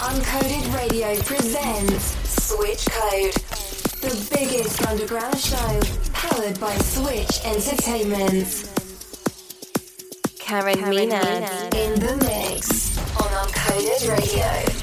Uncoded Radio presents Switch Code, the biggest underground show powered by Switch Entertainment. Karen, Karen Menad in the mix on Uncoded Radio.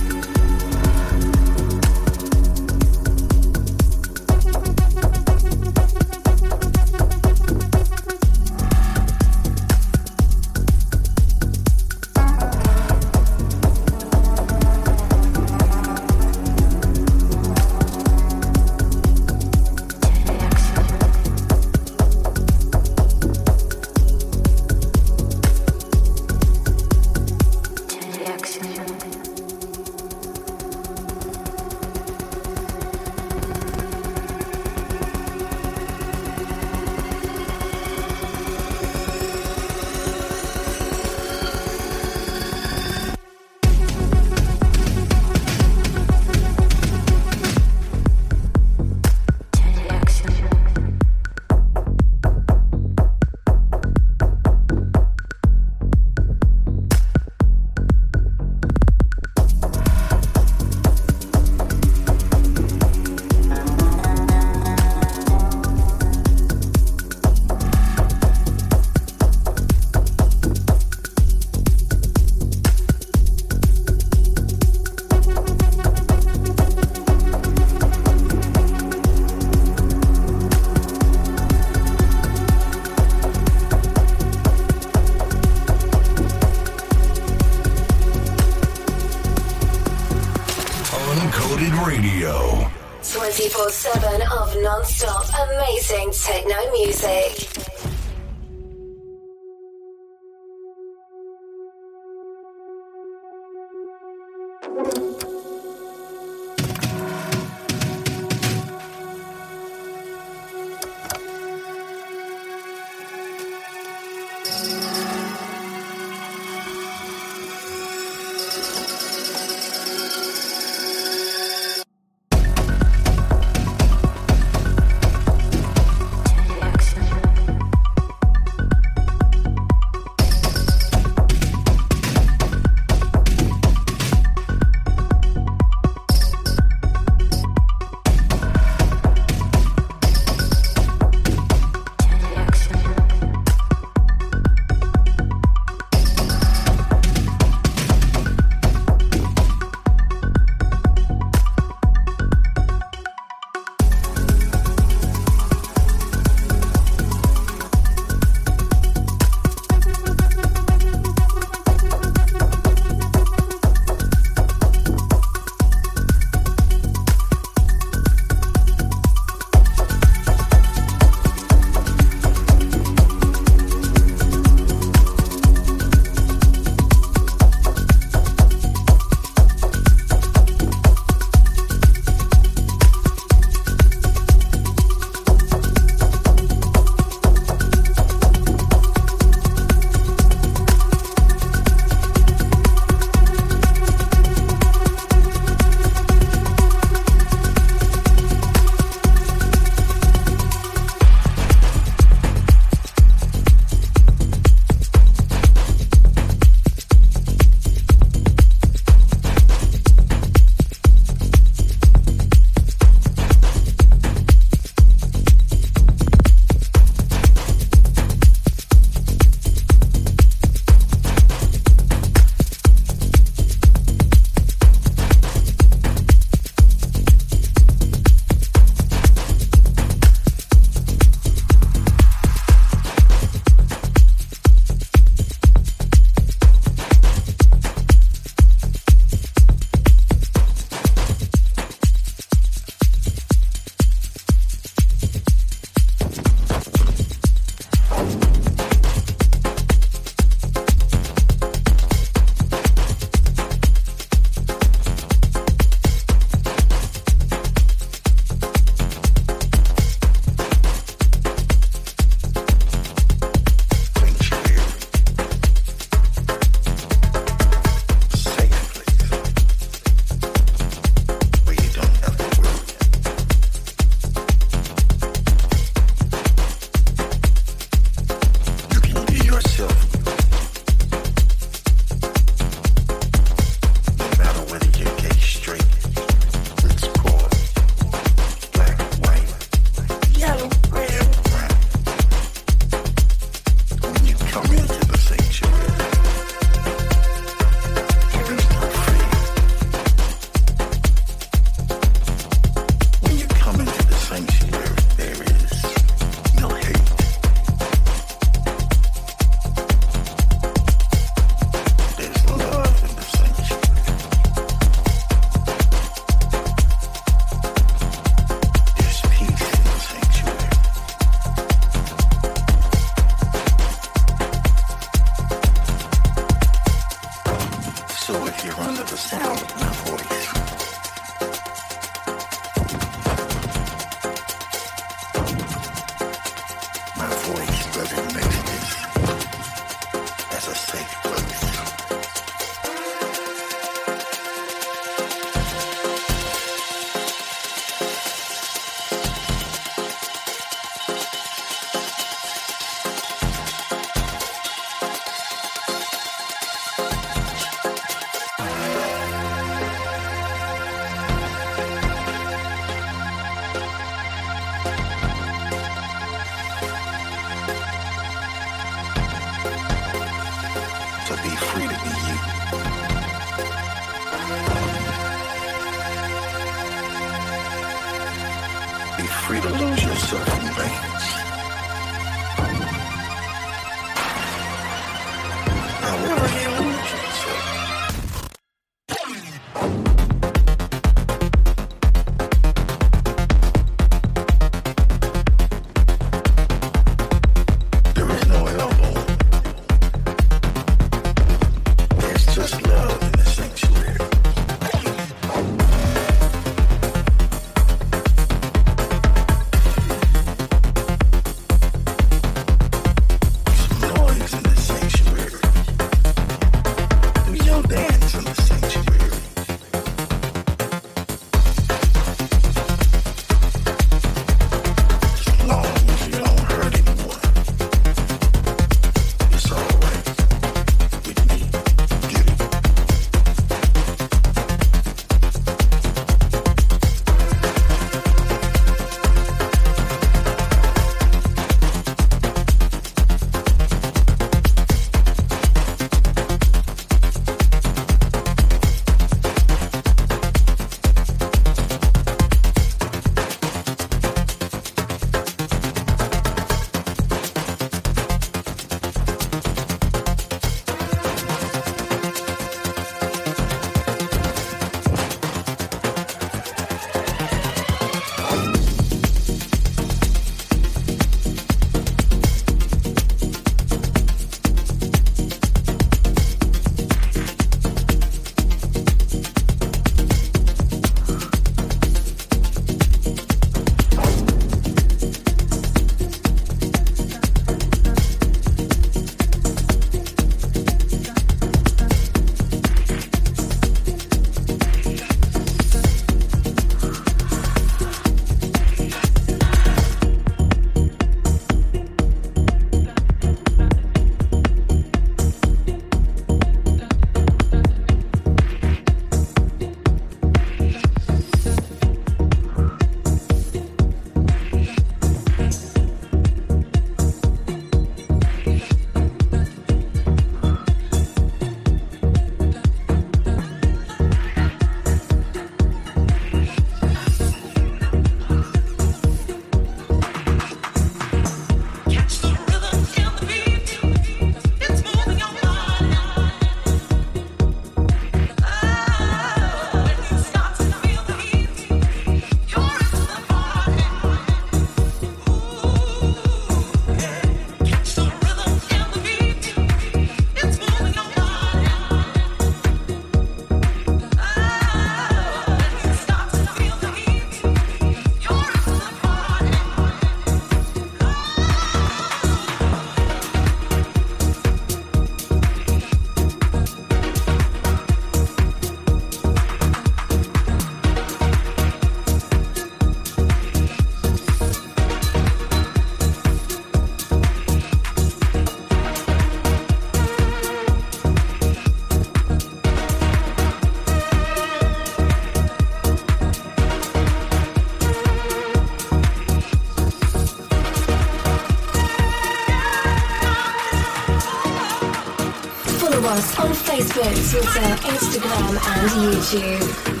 Twitter, Instagram, and YouTube.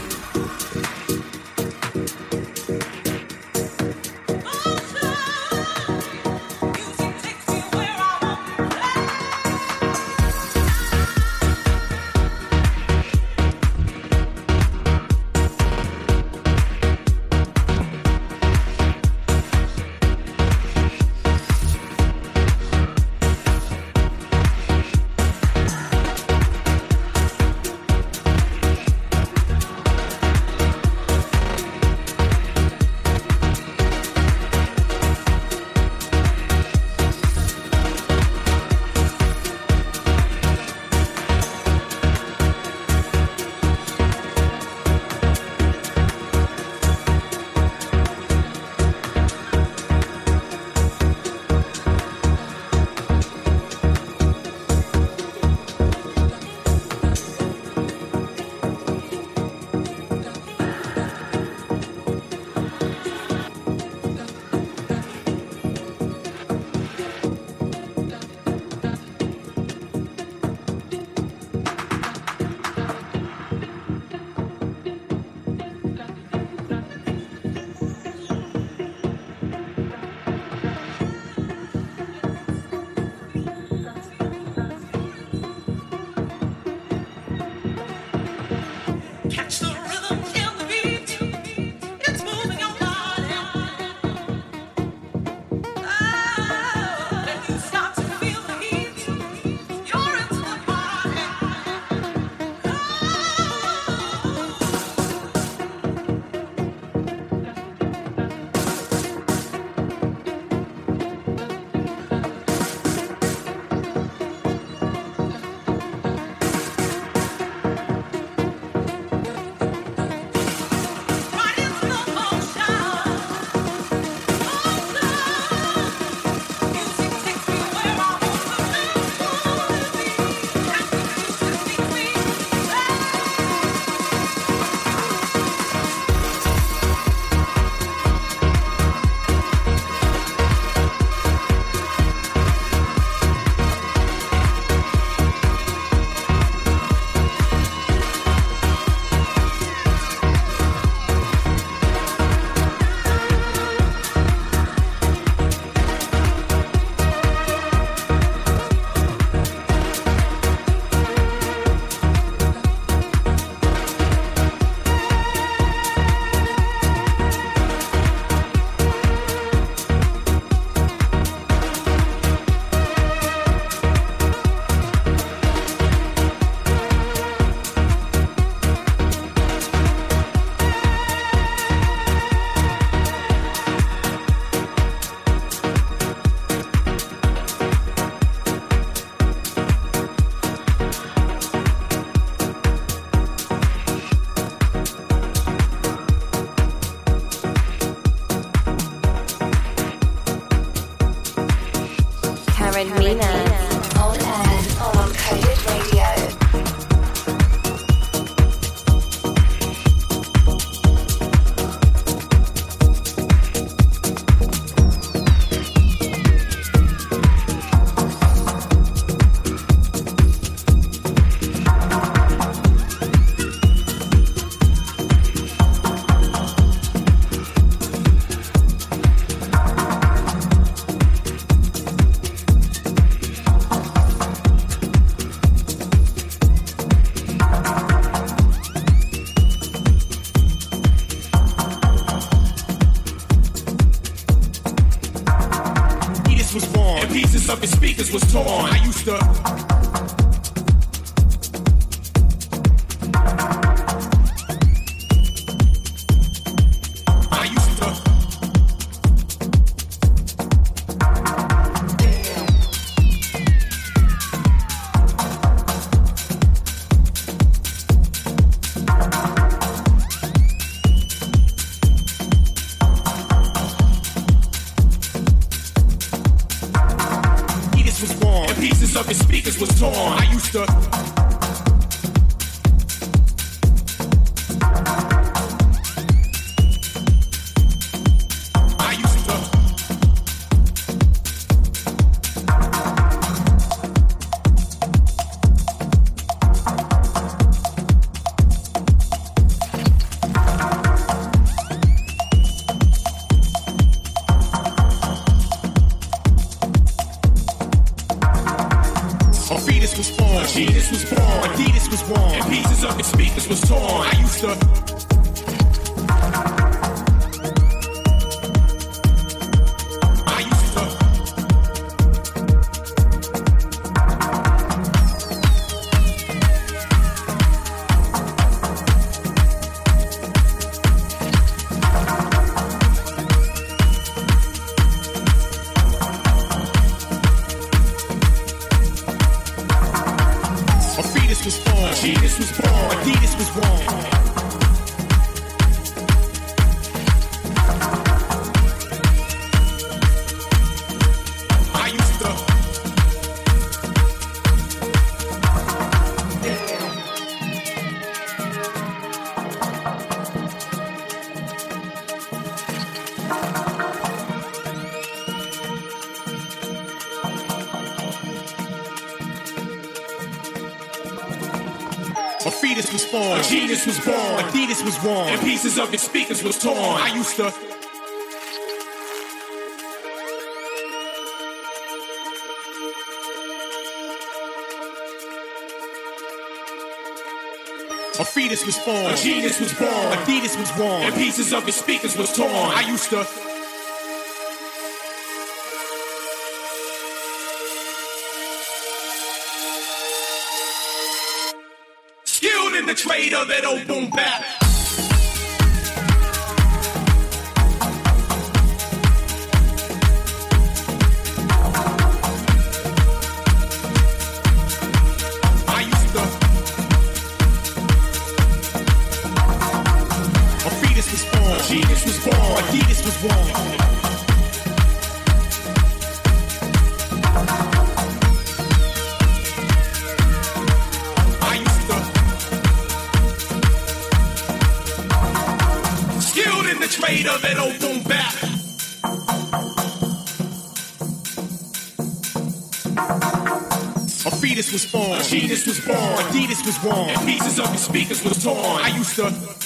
catch the Karen Menad. I used to pieces of its speakers was torn. I used to. A fetus was born. A genius was born. Adidas was born. And pieces of his speakers was torn. I used to. Skilled in the trade of that old boom bap. Genius was born. A fetus was born. Adidas was born. And pieces of his speakers was torn. I used to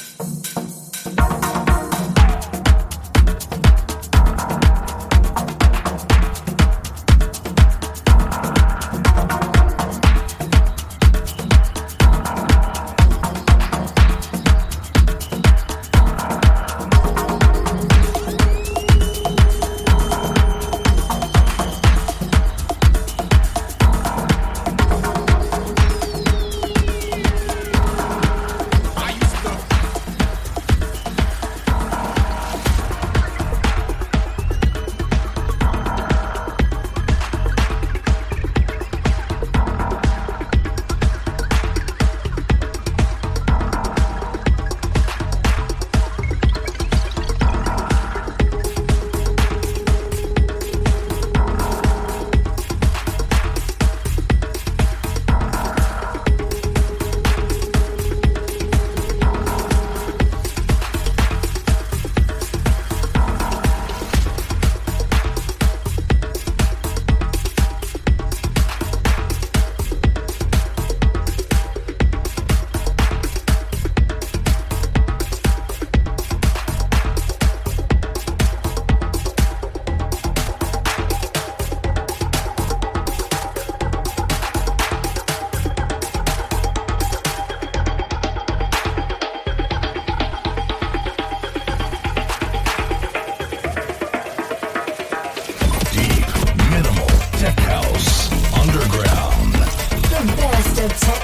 time.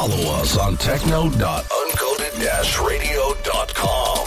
Follow us on techno.uncoded-radio.com.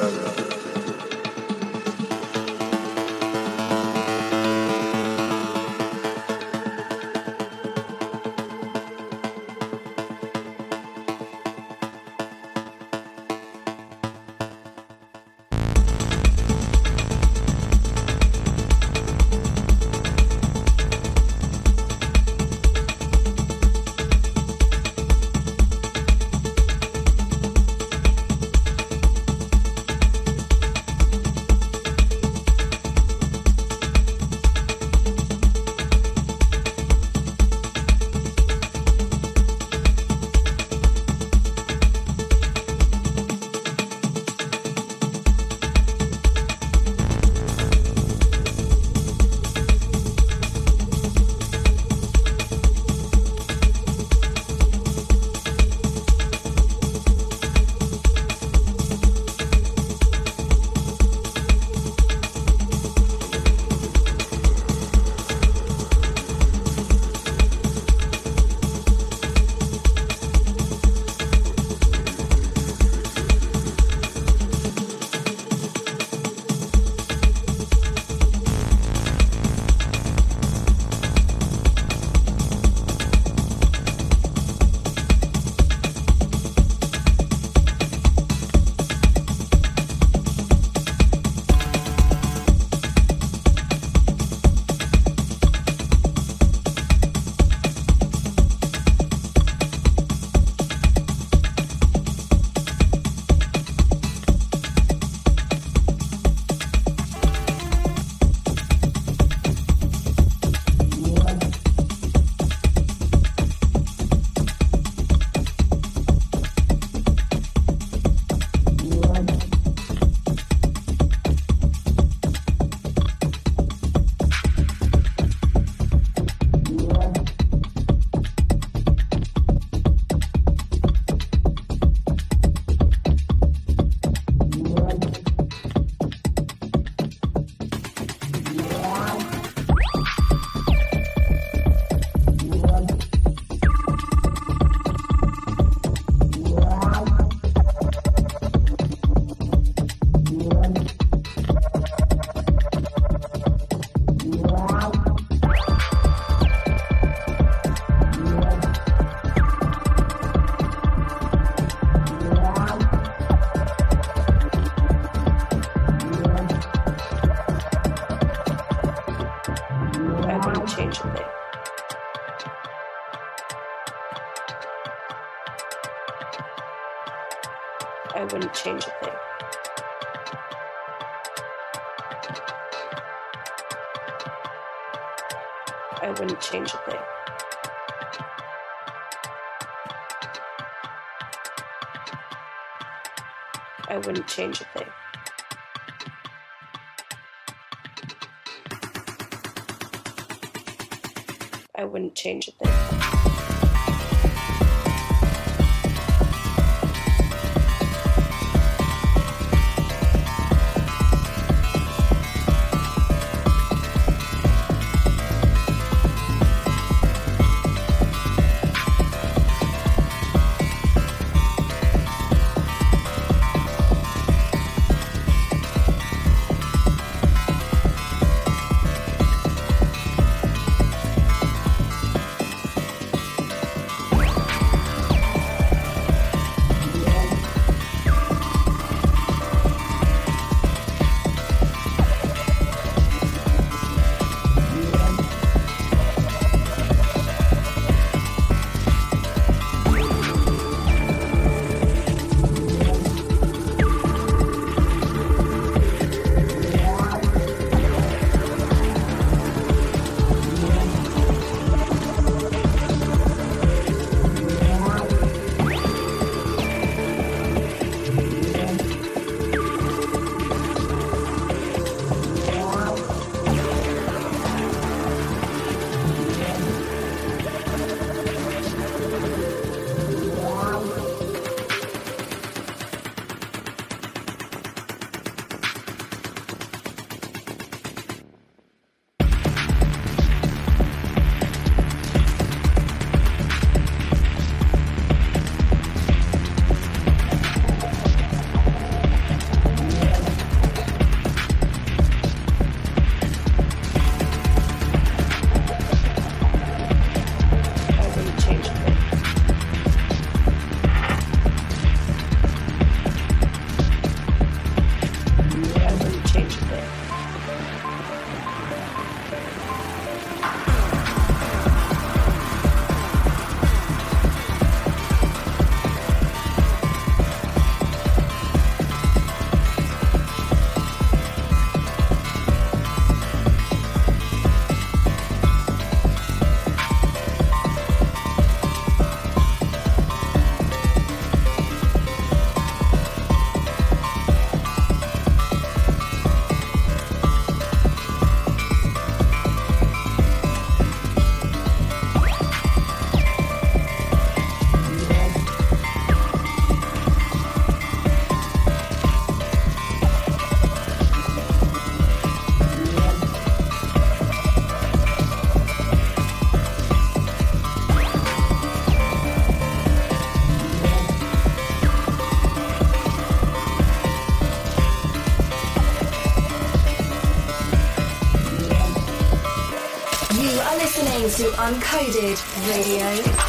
being forever. change a thing. I wouldn't change a thing. Radio.